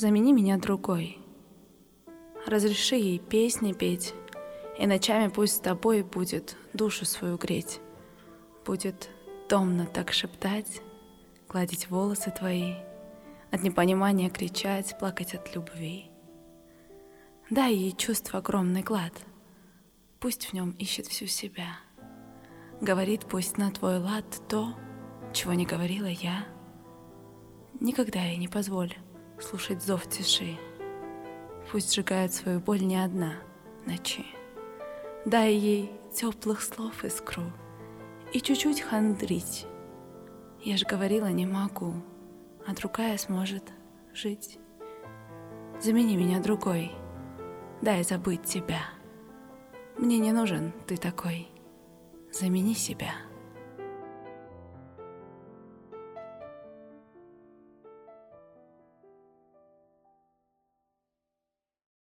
Замени меня другой. Разреши ей песни петь, И ночами пусть с тобой будет душу свою греть. Будет томно так шептать, Гладить волосы твои, От непонимания кричать, Плакать от любви. Дай ей чувство огромный клад, Пусть в нем ищет всю себя. Говорит пусть на твой лад то, Чего не говорила я. Никогда ей не позволь слушать зов тиши. Пусть сжигает свою боль не одна ночи. Дай ей теплых слов искру и чуть-чуть хандрить. Я ж говорила, не могу, а другая сможет жить. Замени меня другой, дай забыть тебя. Мне не нужен ты такой, замени себя.